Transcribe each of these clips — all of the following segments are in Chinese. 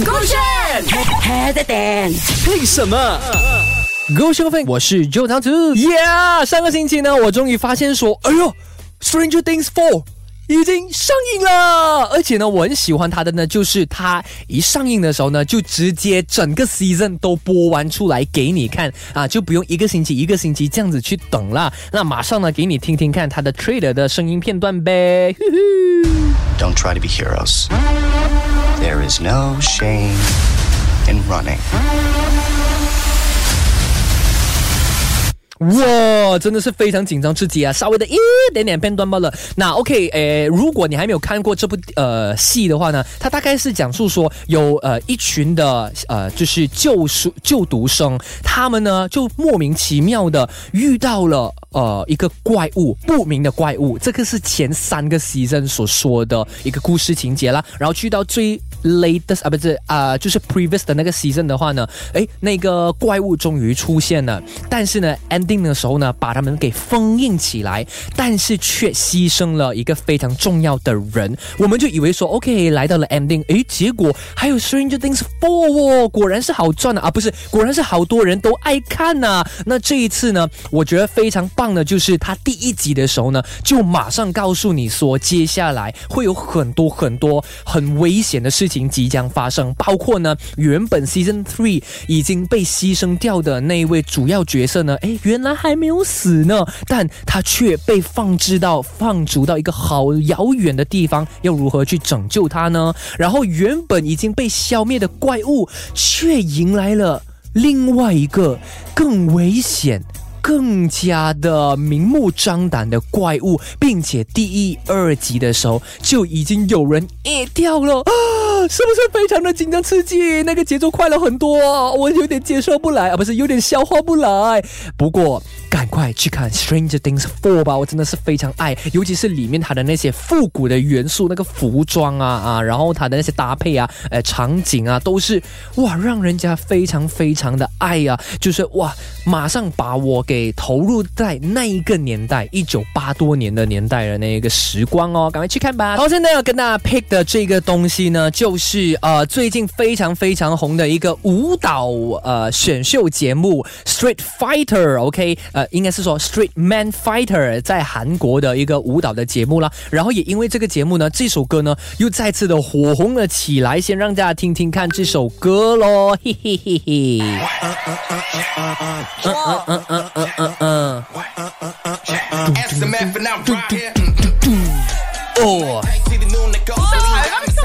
勾选 head and 为什么？Go 消费，我是 Joe 长子。Yeah，上个星期呢，我终于发现说，哎呦，Stranger Things Four 已经上映了，而且呢，我很喜欢它的呢，就是它一上映的时候呢，就直接整个 season 都播完出来给你看啊，就不用一个星期一个星期这样子去等了。那马上呢，给你听听看它的 trailer 的声音片段呗。Don't try to be heroes. There is no shame in running. 哇，真的是非常紧张刺激啊！稍微的一点点片段罢了。那 OK，诶，如果你还没有看过这部呃戏的话呢，它大概是讲述说有呃一群的呃就是救书救读生，他们呢就莫名其妙的遇到了呃一个怪物，不明的怪物。这个是前三个 season 所说的一个故事情节啦。然后去到最 latest 啊，不是啊、就是 previous 的那个 season 的话呢，诶，那个怪物终于出现了，但是呢，ending 的时候呢，把他们给封印起来，但是却牺牲了一个非常重要的人，我们就以为说 OK 来到了 ending，诶，结果还有 Stranger Things Four 哦，果然是好赚的，啊不是，果然是好多人都爱看呐、那这一次呢，我觉得非常棒的就是他第一集的时候呢，就马上告诉你说，接下来会有很多很多很危险的事情情即将发生，包括呢，原本 Season Three 已经被牺牲掉的那一位主要角色呢，诶，原来还没有死呢，但他却被放置到放逐到一个好遥远的地方，要如何去拯救他呢？然后原本已经被消灭的怪物，却迎来了另外一个更危险。更加的明目张胆的怪物，并且第一、二集的时候就已经有人噎掉了啊！是不是非常的紧张刺激？那个节奏快了很多，我有点接受不来啊，不是有点消化不来。不过赶快去看《Stranger Things Four》吧，我真的是非常爱，尤其是里面它的那些复古的元素，那个服装啊啊，然后它的那些搭配啊，呃，场景啊，都是哇，让人家非常非常的爱呀、就是哇，马上把我给投入在那一个年代，一九八多年的年代的那个时光哦，赶快去看吧。好，现在要跟大家 pick 的这个东西呢，就是呃最近非常非常红的一个舞蹈呃选秀节目 Street Fighter，OK，、呃，应该是说 Street Man Fighter，在韩国的一个舞蹈的节目啦。然后也因为这个节目呢，这首歌呢又再次的火红了起来，先让大家听听看这首歌喽，嘿嘿嘿嘿。嗯 uh, uh, uh. SMF and I'm right here. Or. So, I'm so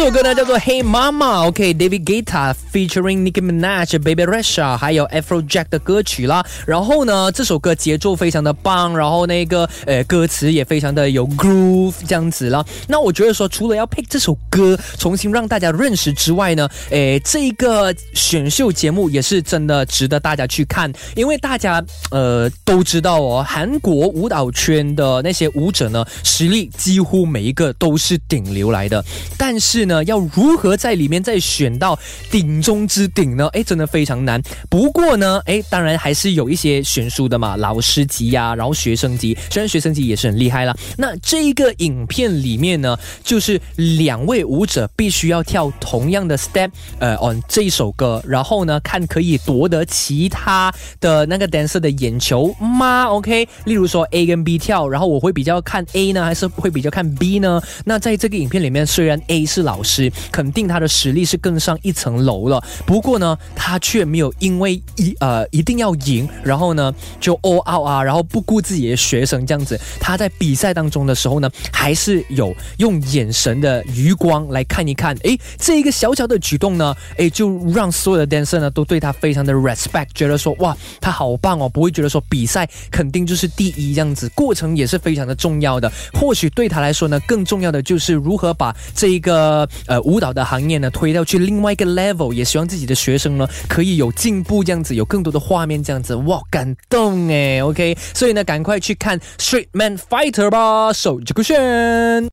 这首歌呢叫做《Hey Mama》，OK，David、Guetta featuring Nicki Minaj、Baby Rexha 还有 Afrojack 的歌曲啦。然后呢，这首歌节奏非常的棒，然后那个呃歌词也非常的有 groove 这样子啦。那我觉得说，除了要 pick 这首歌重新让大家认识之外呢，诶，这一个选秀节目也是真的值得大家去看，因为大家呃都知道哦，韩国舞蹈圈的那些舞者呢，实力几乎每一个都是顶流来的，但是呢，要如何在里面再选到顶中之顶呢？哎，真的非常难。不过呢，哎，当然还是有一些悬殊的嘛，老师级呀、然后学生级，虽然学生级也是很厉害啦。那这个影片里面呢，就是两位舞者必须要跳同样的 step，呃，on 这一首歌，然后呢，看可以夺得其他的那个 dancer 的眼球吗？OK，例如说 A 跟 B 跳，然后我会比较看 A 呢，还是会比较看 B 呢？那在这个影片里面，虽然 A 是老老师，肯定他的实力是更上一层楼了，不过呢，他却没有因为一呃一定要赢，然后呢就 all out 啊，然后不顾自己的学生这样子。他在比赛当中的时候呢，还是有用眼神的余光来看一看，诶，这一个小小的举动呢，诶，就让所有的 dancer 呢都对他非常的 respect，觉得说哇，他好棒哦，不会觉得说比赛肯定就是第一这样子，过程也是非常的重要的。或许对他来说呢，更重要的就是如何把这一个呃舞蹈的行业呢推到去另外一个 level，也希望自己的学生呢可以有进步这样子，有更多的画面这样子，哇，感动哎 o k 所以呢，赶快去看 Street Man Fighter 吧，手机酷炫。